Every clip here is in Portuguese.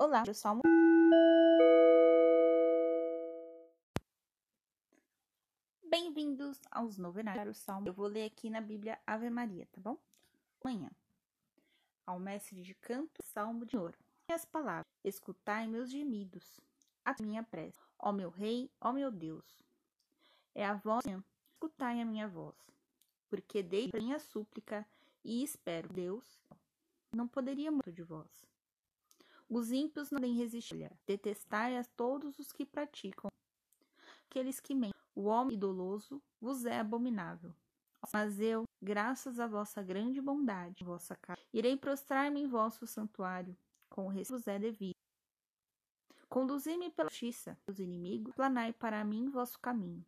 Olá, o Salmo. Bem-vindos aos novenários Salmo. Eu vou ler aqui na Bíblia Ave Maria, tá bom? Amanhã. Ao mestre de canto, Salmo de ouro. E as palavras: Escutai meus gemidos, a minha prece. Ó meu rei, ó meu Deus. É a voz, escutai a minha voz. Porque dei minha súplica e espero, Deus, não poderia muito de vós. Os ímpios não podem resistir. Detestai a todos os que praticam. Aqueles que mentem. O homem idoloso vos é abominável. Mas eu, graças à vossa grande bondade, vossa casa, irei prostrar-me em vosso santuário, com o resto vos é devido. Conduzi-me pela justiça dos inimigos, planai para mim vosso caminho.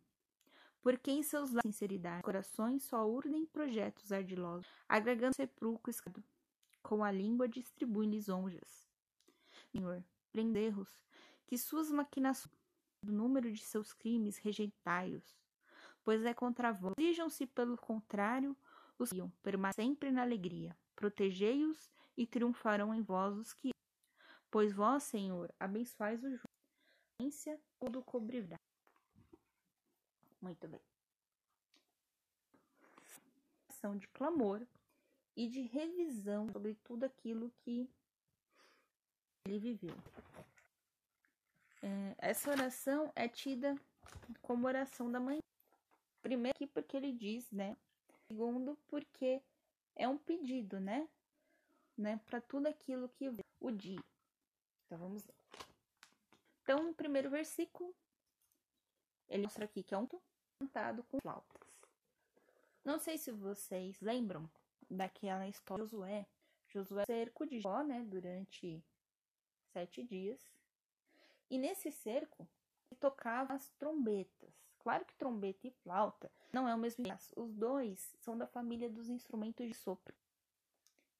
Porque em seus lados sinceridade, corações só urdem projetos ardilosos, agregando sepulcro escado, com a língua distribui lisonjas. Senhor, prendei-os, que suas maquinações, do número de seus crimes, rejeitai-os. Pois é contra vós. Dirijam-se, pelo contrário, os que iam, sempre na alegria. Protegei-os e triunfarão em vós os que. Pois vós, Senhor, abençoais o justo. Tudo cobrirá. Muito bem. Ação de clamor e de revisão sobre tudo aquilo que ele viveu. É, essa oração é tida como oração da manhã. Primeiro, aqui porque ele diz, né? Segundo, porque é um pedido, né? né? Para tudo aquilo que o dia. Então vamos lá. Então, no primeiro versículo, ele mostra aqui que é um cantado com flautas. Não sei se vocês lembram daquela história de Josué. Josué cerco de Jó, né? Durante sete dias. E nesse cerco, tocava as trombetas. Claro que trombeta e flauta não é o mesmo. Os dois são da família dos instrumentos de sopro.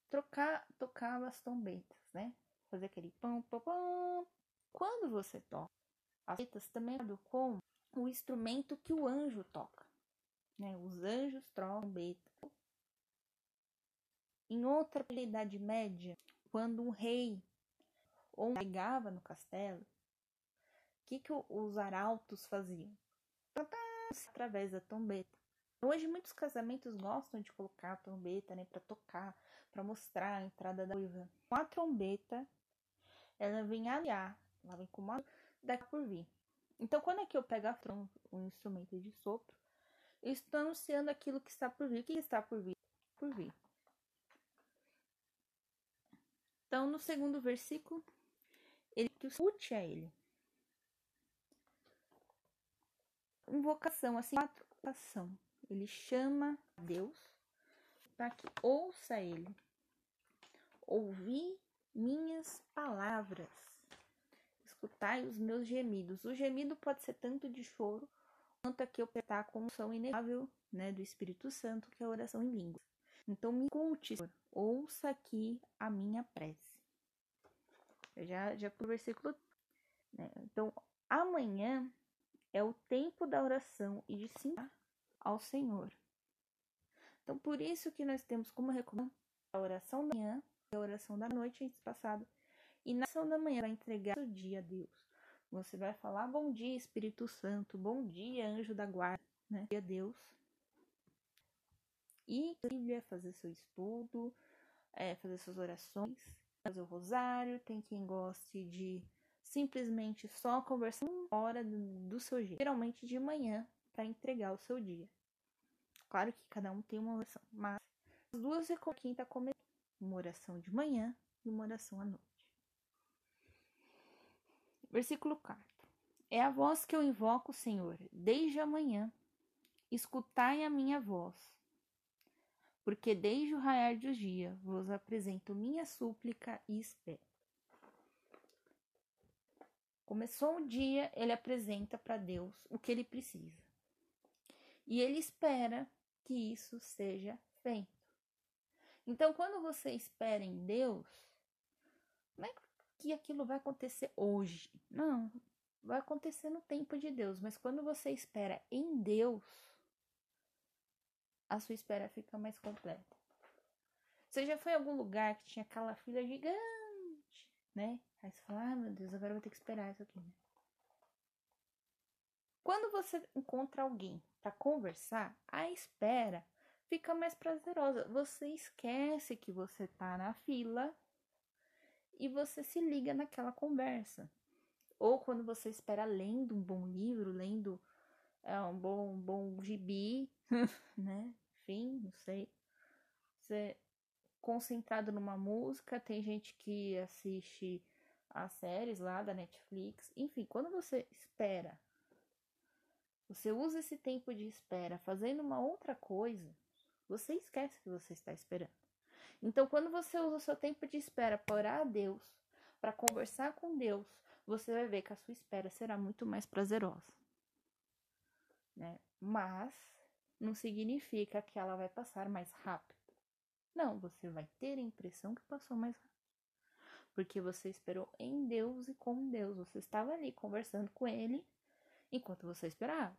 Trocar, tocava as trombetas, né? Fazer aquele pão, pão, pão. Quando você toca as trombetas, também é com o instrumento que o anjo toca. Né? Os anjos trombeta. Em outra Idade Média, quando um rei ou chegava no castelo, o que, que os arautos faziam? através da trombeta. Hoje muitos casamentos gostam de colocar a trombeta, né, para tocar, para mostrar a entrada da noiva. Com a trombeta, ela vem aliar, ela vem com uma daqui por vir. Então, quando é que eu pego a um instrumento de sopro, eu estou anunciando aquilo que está por vir. O que está por vir? Por vir. Então, no segundo versículo, ele escute a ele. Invocação, assim, invocação. Ele chama a Deus para que ouça ele. Ouvi minhas palavras. Escutai os meus gemidos. O gemido pode ser tanto de choro quanto aqui eu petar com som inegável né, do Espírito Santo, que é a oração em língua. Então me Senhor. Ouça aqui a minha prece. Eu já, já pro versículo. Né? Então, amanhã é o tempo da oração e de sim ao Senhor. Então, por isso que nós temos como recomendação a oração da manhã e a oração da noite passado. E na oração da manhã vai entregar o dia a Deus. Você vai falar bom dia, Espírito Santo, bom dia, anjo da guarda, né? A Deus. E Bíblia, fazer seu estudo, é, fazer suas orações fazer o rosário, tem quem goste de simplesmente só conversar uma hora do, seu dia, geralmente de manhã, para entregar o seu dia. Claro que cada um tem uma oração, mas as duas é com quem está começando. Uma oração de manhã e uma oração à noite. Versículo 4. É a voz que eu invoco, Senhor, desde a manhã. Escutai a minha voz porque desde o raiar do dia vos apresento minha súplica e espero. Começou o dia, ele apresenta para Deus o que ele precisa. E ele espera que isso seja feito. Então, quando você espera em Deus, não é que aquilo vai acontecer hoje. Não, vai acontecer no tempo de Deus. Mas quando você espera em Deus, a sua espera fica mais completa. Você já foi em algum lugar que tinha aquela fila gigante né? Aí você fala, ah, meu Deus, agora eu vou ter que esperar isso aqui, né? Quando você encontra alguém para conversar, a espera fica mais prazerosa. Você esquece que você tá na fila e você se liga naquela conversa. Ou quando você espera lendo um bom livro, lendo é, um bom, um bom gibi, né? Enfim, não sei. Você concentrado numa música, tem gente que assiste as séries lá da Netflix. Enfim, quando você espera, você usa esse tempo de espera fazendo uma outra coisa, você esquece que você está esperando. Então, quando você usa o seu tempo de espera para orar a Deus, para conversar com Deus, você vai ver que a sua espera será muito mais prazerosa. Né? Mas não significa que ela vai passar mais rápido. Não, você vai ter a impressão que passou mais rápido. Porque você esperou em Deus e com Deus. Você estava ali conversando com Ele enquanto você esperava.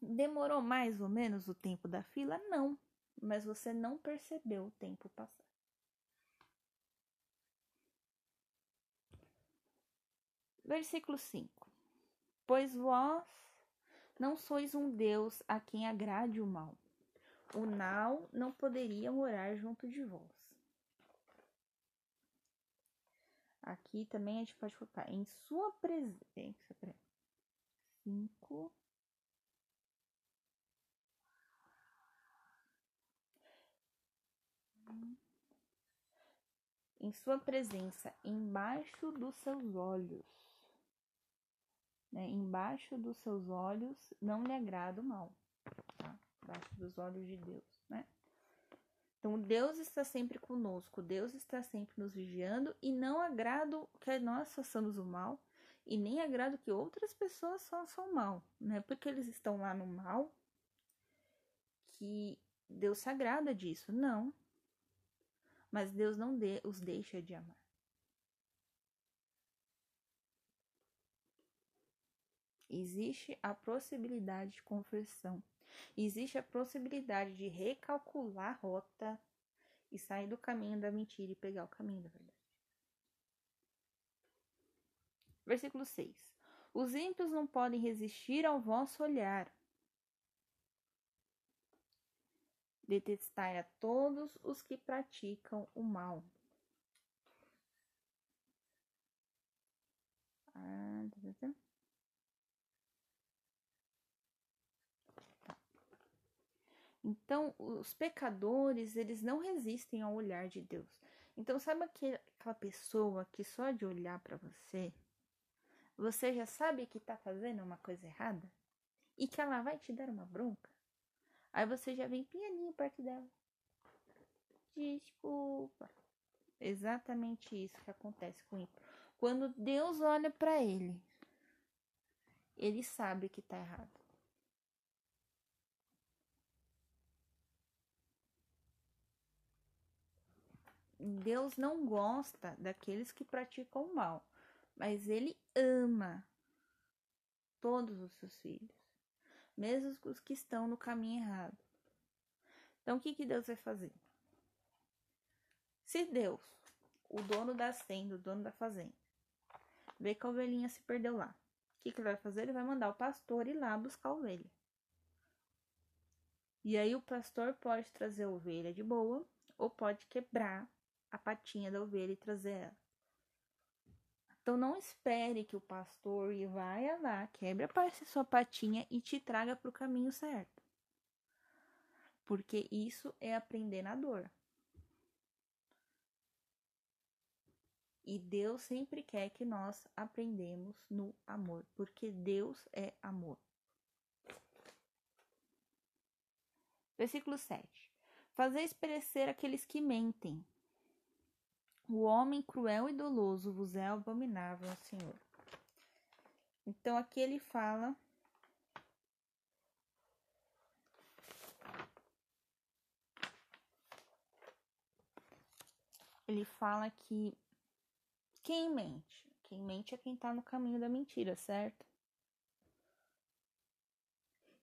Demorou mais ou menos o tempo da fila? Não, mas você não percebeu o tempo passar. Versículo 5: Pois vós não sois um Deus a quem agrade o mal. O Nau não poderia morar junto de vós. Aqui também a gente pode colocar em sua presença. Cinco. Em sua presença, embaixo dos seus olhos. Né? Embaixo dos seus olhos não lhe agrada o mal. Tá? Embaixo dos olhos de Deus, né? Então, Deus está sempre conosco, Deus está sempre nos vigiando e não agrado que nós façamos o mal e nem agrado que outras pessoas façam o mal, né? Porque eles estão lá no mal que Deus se agrada disso. Não. Mas Deus não de, os deixa de amar. Existe a possibilidade de conversão Existe a possibilidade de recalcular a rota e sair do caminho da mentira e pegar o caminho da verdade. Versículo 6. Os ímpios não podem resistir ao vosso olhar. Detestai a todos os que praticam o mal. Ah, tá, tá, tá. Então, os pecadores, eles não resistem ao olhar de Deus. Então, sabe aquela pessoa que só de olhar para você, você já sabe que tá fazendo uma coisa errada? E que ela vai te dar uma bronca? Aí você já vem pianinho perto dela. Desculpa. Exatamente isso que acontece com ele. Quando Deus olha para ele, ele sabe que tá errado. Deus não gosta daqueles que praticam o mal, mas ele ama todos os seus filhos, mesmo os que estão no caminho errado. Então, o que, que Deus vai fazer? Se Deus, o dono da senda, o dono da fazenda, vê que a ovelhinha se perdeu lá, o que, que ele vai fazer? Ele vai mandar o pastor ir lá buscar a ovelha. E aí o pastor pode trazer a ovelha de boa ou pode quebrar a patinha da ovelha e trazer ela. Então não espere que o pastor vá lá, quebre a sua patinha e te traga para o caminho certo. Porque isso é aprender na dor. E Deus sempre quer que nós aprendemos no amor, porque Deus é amor. Versículo 7. Fazeis perecer aqueles que mentem, o homem cruel e doloso vos é abominável, Senhor. Então aqui ele fala ele fala que quem mente? Quem mente é quem está no caminho da mentira, certo?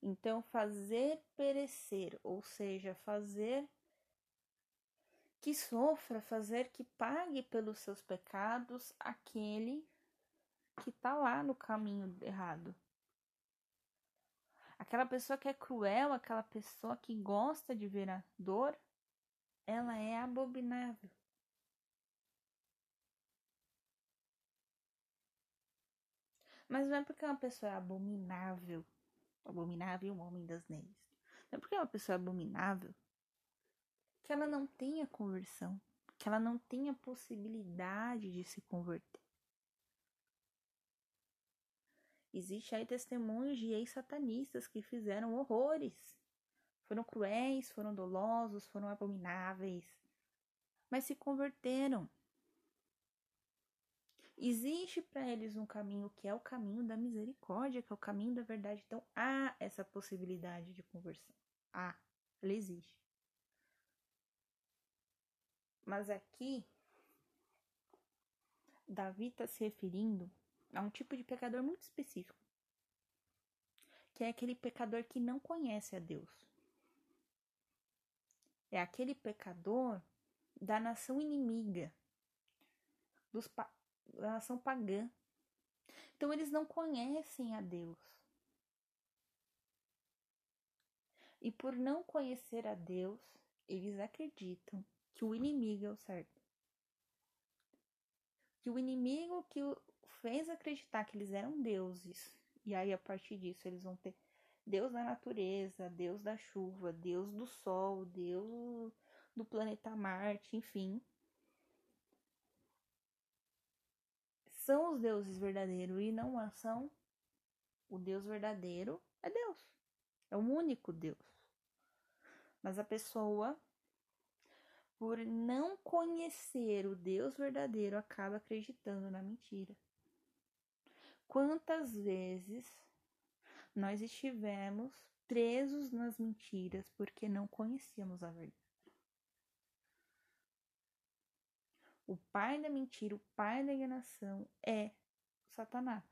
Então, fazer perecer, ou seja, fazer que sofra, fazer que pague pelos seus pecados aquele que está lá no caminho errado. Aquela pessoa que é cruel, aquela pessoa que gosta de ver a dor, ela é abominável. Mas não é porque uma pessoa é abominável, abominável o homem das neves. Não é porque uma pessoa é abominável que ela não tenha conversão, que ela não tenha possibilidade de se converter. Existe aí testemunhos de ex-satanistas que fizeram horrores. Foram cruéis, foram dolosos, foram abomináveis, mas se converteram. Existe para eles um caminho que é o caminho da misericórdia, que é o caminho da verdade. Então há essa possibilidade de conversão. Há, ela existe. Mas aqui, Davi está se referindo a um tipo de pecador muito específico, que é aquele pecador que não conhece a Deus. É aquele pecador da nação inimiga, dos, da nação pagã. Então eles não conhecem a Deus. E por não conhecer a Deus, eles acreditam que o inimigo é o certo. Que o inimigo que fez acreditar que eles eram deuses. E aí, a partir disso, eles vão ter Deus da natureza, Deus da chuva, Deus do sol, Deus do planeta Marte, enfim. São os deuses verdadeiros e não são. O Deus verdadeiro é Deus. É o único Deus. Mas a pessoa por não conhecer o Deus verdadeiro, acaba acreditando na mentira. Quantas vezes nós estivemos presos nas mentiras porque não conhecíamos a verdade? O pai da mentira, o pai da enganação é Satanás.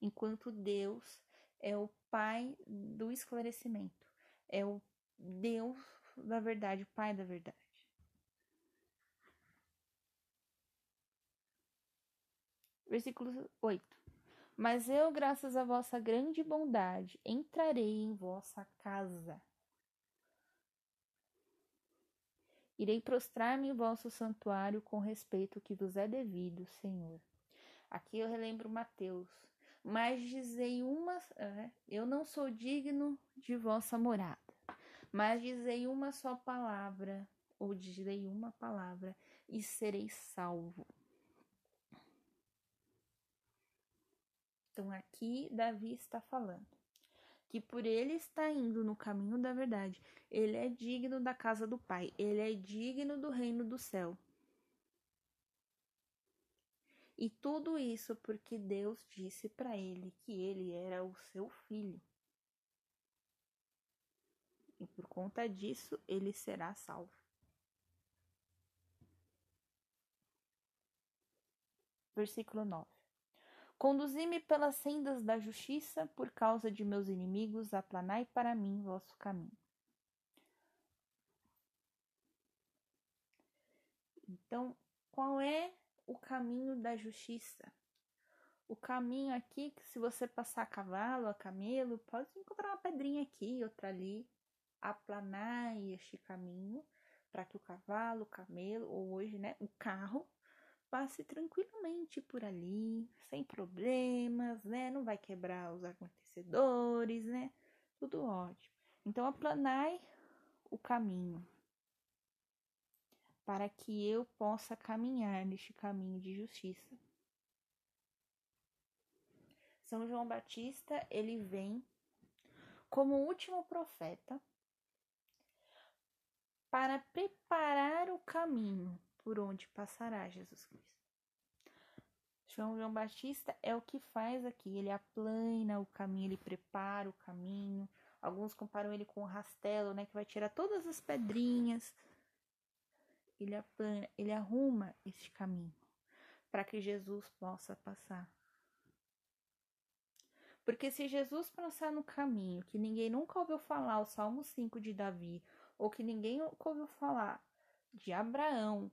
Enquanto Deus é o pai do esclarecimento, é o Deus da verdade, Pai da verdade. Versículo 8. Mas eu, graças à vossa grande bondade, entrarei em vossa casa. Irei prostrar-me em vosso santuário com respeito que vos é devido, Senhor. Aqui eu relembro Mateus. Mas dizei uma, é, eu não sou digno de vossa morada. Mas dizei uma só palavra, ou direi uma palavra, e serei salvo. Então aqui Davi está falando que por ele estar indo no caminho da verdade, ele é digno da casa do Pai, ele é digno do reino do céu. E tudo isso porque Deus disse para ele que ele era o seu filho e por conta disso ele será salvo. Versículo 9: Conduzi-me pelas sendas da justiça, por causa de meus inimigos, aplanai para mim vosso caminho. Então, qual é o caminho da justiça? O caminho aqui, que se você passar a cavalo, a camelo, pode encontrar uma pedrinha aqui, outra ali aplanar este caminho para que o cavalo, o camelo ou hoje, né, o carro passe tranquilamente por ali, sem problemas, né? Não vai quebrar os amortecedores, né? Tudo ótimo. Então aplanai o caminho para que eu possa caminhar neste caminho de justiça. São João Batista, ele vem como último profeta para preparar o caminho por onde passará Jesus Cristo. João João Batista é o que faz aqui, ele aplana o caminho, ele prepara o caminho. Alguns comparam ele com o rastelo, né, que vai tirar todas as pedrinhas. Ele aplana, ele arruma este caminho para que Jesus possa passar. Porque se Jesus passar no caminho que ninguém nunca ouviu falar, o Salmo 5 de Davi, ou que ninguém ouviu falar, de Abraão,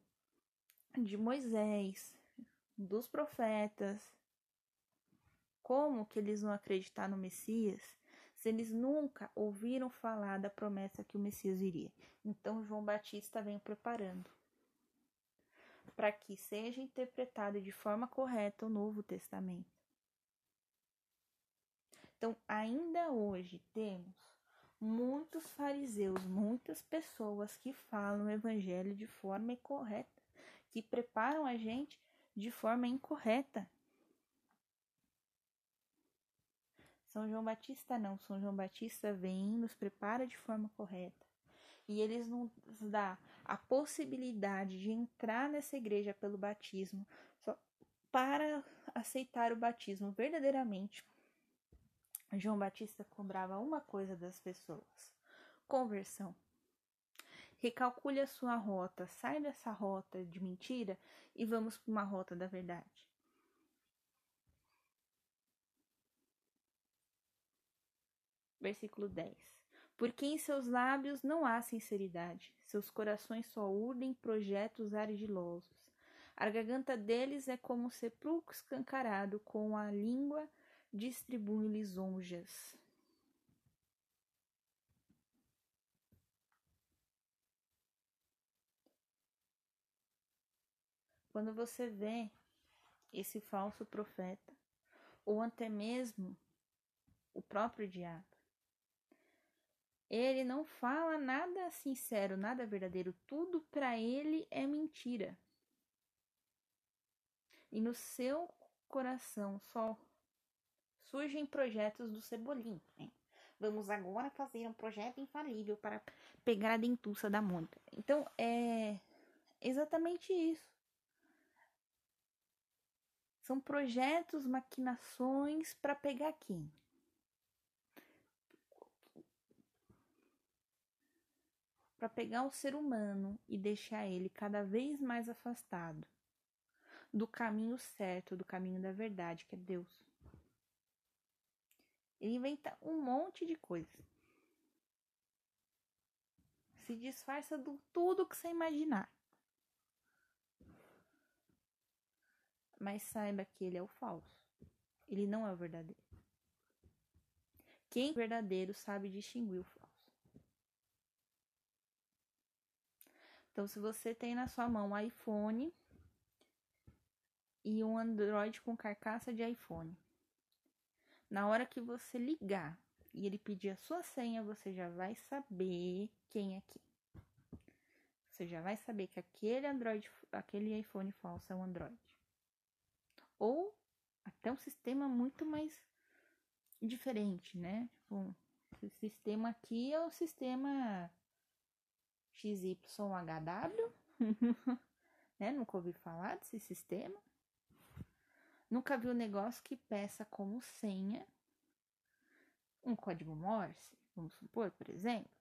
de Moisés, dos profetas. Como que eles vão acreditar no Messias se eles nunca ouviram falar da promessa que o Messias iria? Então João Batista vem preparando para que seja interpretado de forma correta o Novo Testamento. Então, ainda hoje temos muitos fariseus, muitas pessoas que falam o evangelho de forma incorreta, que preparam a gente de forma incorreta. São João Batista não, São João Batista vem, nos prepara de forma correta. E eles nos dá a possibilidade de entrar nessa igreja pelo batismo, só para aceitar o batismo verdadeiramente João Batista cobrava uma coisa das pessoas: conversão. Recalcule a sua rota, sai dessa rota de mentira e vamos para uma rota da verdade. Versículo 10. Porque em seus lábios não há sinceridade, seus corações só urdem projetos ardilosos. A garganta deles é como um sepulcro escancarado, com a língua distribui lisonjas. Quando você vê esse falso profeta, ou até mesmo o próprio diabo, ele não fala nada sincero, nada verdadeiro, tudo para ele é mentira. E no seu coração só surgem projetos do Cebolinha. Né? Vamos agora fazer um projeto infalível para pegar a dentuça da Mônica. Então, é exatamente isso. São projetos, maquinações para pegar quem? Para pegar o ser humano e deixar ele cada vez mais afastado do caminho certo, do caminho da verdade, que é Deus. Ele inventa um monte de coisa. Se disfarça do tudo que você imaginar. Mas saiba que ele é o falso. Ele não é o verdadeiro. Quem é verdadeiro sabe distinguir o falso. Então, se você tem na sua mão um iPhone e um Android com carcaça de iPhone, na hora que você ligar e ele pedir a sua senha, você já vai saber quem é quem. Você já vai saber que aquele Android, aquele iPhone falso é um Android. Ou até um sistema muito mais diferente, né? Tipo, esse sistema aqui é o sistema XYHW, né? Nunca ouvi falar desse sistema. Nunca vi um negócio que peça como senha um código Morse, vamos supor, por exemplo.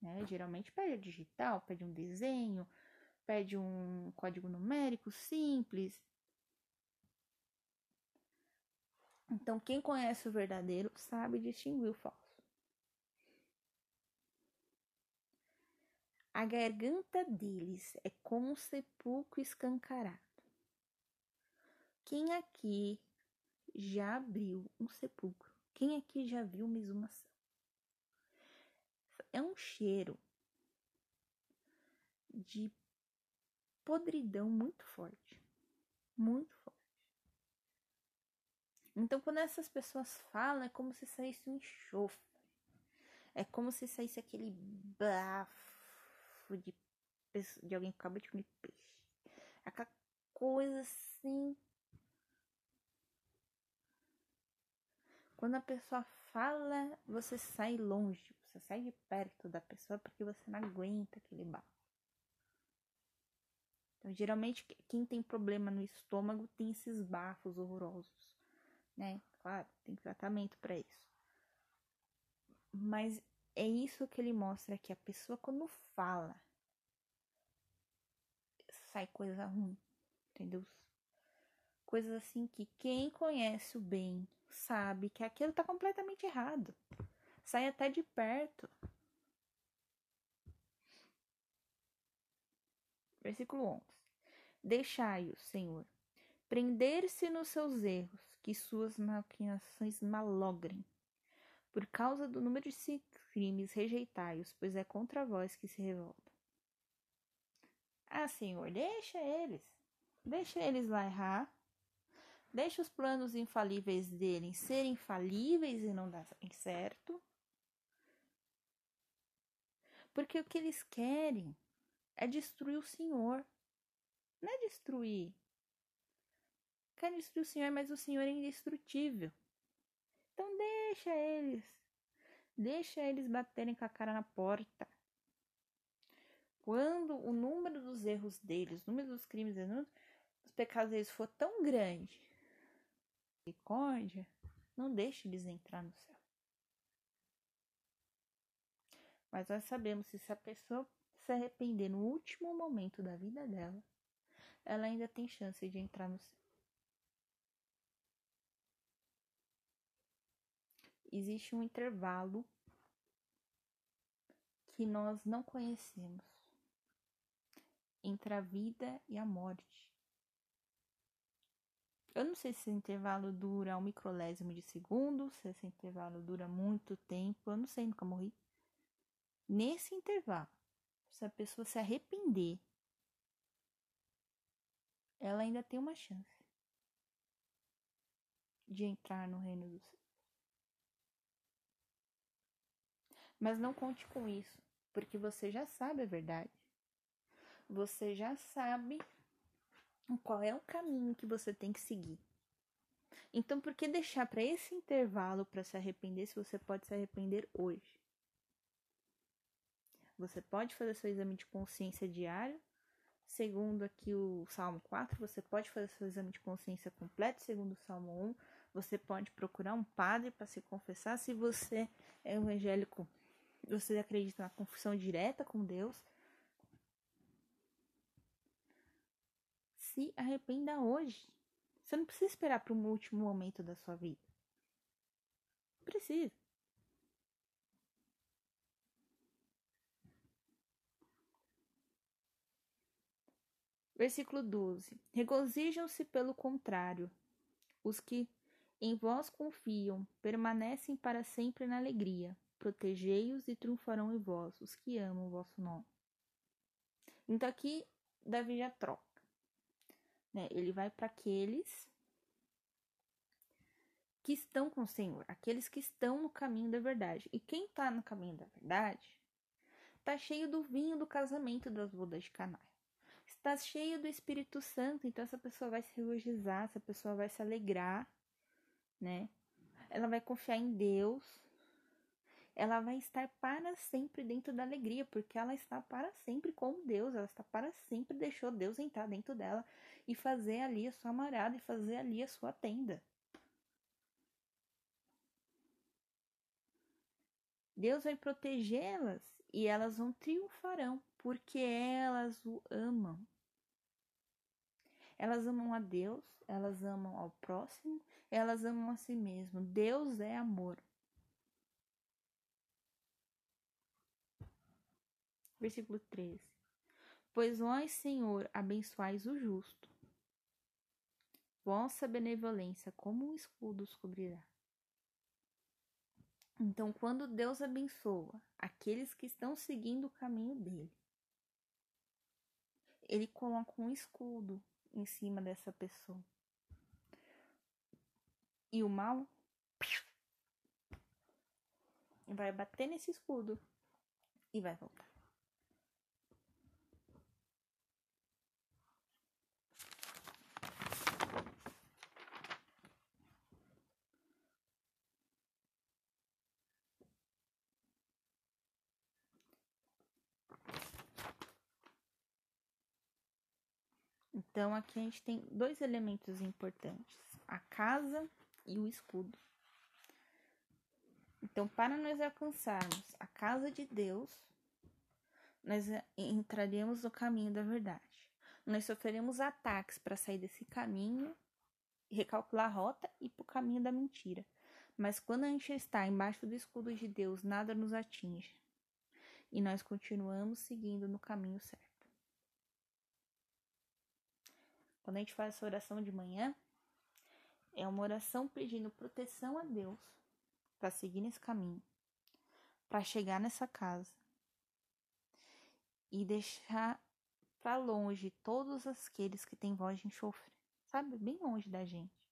Né? Geralmente pede digital, pede um desenho, pede um código numérico simples. Então, quem conhece o verdadeiro sabe distinguir o falso. A garganta deles é como um sepulcro escancarado. Quem aqui já abriu um sepulcro? Quem aqui já viu uma exumação? É um cheiro de podridão muito forte. Muito forte. Então, quando essas pessoas falam, é como se saísse um enxofre. É como se saísse aquele bafo de, de alguém que acabou de comer peixe. Aquela coisa assim Quando a pessoa fala, você sai longe, você sai de perto da pessoa porque você não aguenta aquele bafo. Então, geralmente, quem tem problema no estômago tem esses bafos horrorosos, né? Claro, tem tratamento para isso. Mas é isso que ele mostra que a pessoa quando fala sai coisa ruim, entendeu? Coisas assim que quem conhece o bem sabe que aquilo está completamente errado. Sai até de perto. Versículo 11. Deixai-os, Senhor, prender-se nos seus erros, que suas maquinações malogrem. Por causa do número de crimes, rejeitai-os, pois é contra vós que se revoltam. Ah, Senhor, deixa eles. Deixa eles lá errar. Deixa os planos infalíveis deles serem falíveis e não darem certo. Porque o que eles querem é destruir o Senhor. Não é destruir. Querem destruir o Senhor, mas o Senhor é indestrutível. Então deixa eles. Deixa eles baterem com a cara na porta. Quando o número dos erros deles, o número dos crimes, dos pecados deles for tão grande, misericórdia, não deixe eles entrar no céu. Mas nós sabemos que se a pessoa se arrepender no último momento da vida dela, ela ainda tem chance de entrar no céu. Existe um intervalo que nós não conhecemos entre a vida e a morte. Eu não sei se esse intervalo dura um microlésimo de segundo, se esse intervalo dura muito tempo, eu não sei, nunca morri. Nesse intervalo, se a pessoa se arrepender, ela ainda tem uma chance de entrar no reino dos céus. Mas não conte com isso, porque você já sabe a verdade. Você já sabe qual é o caminho que você tem que seguir. Então, por que deixar para esse intervalo para se arrepender se você pode se arrepender hoje? Você pode fazer seu exame de consciência diário. Segundo aqui o Salmo 4, você pode fazer seu exame de consciência completo. Segundo o Salmo 1, você pode procurar um padre para se confessar. Se você é evangélico, você acredita na confissão direta com Deus. Se arrependa hoje. Você não precisa esperar para o último momento da sua vida. Precisa. Versículo 12: Regozijam-se pelo contrário, os que em vós confiam, permanecem para sempre na alegria. Protegei-os e triunfarão em vós, os que amam o vosso nome. Então aqui Davi já troca. Né? Ele vai para aqueles que estão com o Senhor, aqueles que estão no caminho da verdade. E quem está no caminho da verdade está cheio do vinho do casamento das bodas de Caná está cheio do Espírito Santo, então essa pessoa vai se regozijar, essa pessoa vai se alegrar, né? Ela vai confiar em Deus. Ela vai estar para sempre dentro da alegria, porque ela está para sempre com Deus, ela está para sempre deixou Deus entrar dentro dela e fazer ali a sua morada e fazer ali a sua tenda. Deus vai protegê-las e elas vão triunfarão, porque elas o amam. Elas amam a Deus, elas amam ao próximo, elas amam a si mesmo. Deus é amor. Versículo 13. Pois vós, Senhor, abençoais o justo. Vossa benevolência como um escudo os cobrirá. Então, quando Deus abençoa aqueles que estão seguindo o caminho dele, ele coloca um escudo em cima dessa pessoa. E o mal vai bater nesse escudo e vai voltar. Então, aqui a gente tem dois elementos importantes: a casa e o escudo. Então, para nós alcançarmos a casa de Deus, nós entraremos no caminho da verdade. Nós sofreremos ataques para sair desse caminho, recalcular a rota e ir para o caminho da mentira. Mas quando a gente está embaixo do escudo de Deus, nada nos atinge. E nós continuamos seguindo no caminho certo. Quando a gente faz essa oração de manhã, é uma oração pedindo proteção a Deus para seguir nesse caminho, para chegar nessa casa e deixar para longe todos aqueles que têm voz de enxofre, sabe? Bem longe da gente.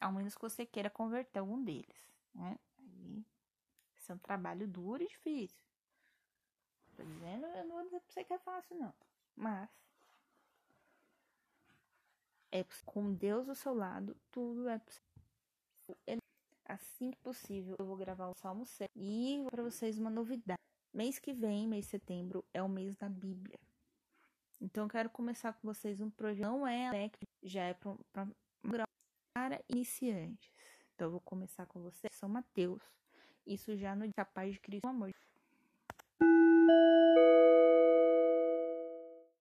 Ao menos que você queira converter algum deles, né? Aí, isso é um trabalho duro e difícil. Tô dizendo, eu não vou dizer pra você que é fácil, não. Mas é com Deus ao seu lado, tudo é possível. Assim que possível, eu vou gravar o Salmo 7 e para vocês uma novidade. Mês que vem, mês de setembro, é o mês da Bíblia. Então eu quero começar com vocês um projeto. Não é alecre, já é para iniciantes. Então eu vou começar com vocês, São Mateus. Isso já no capaz de Cristo, amor.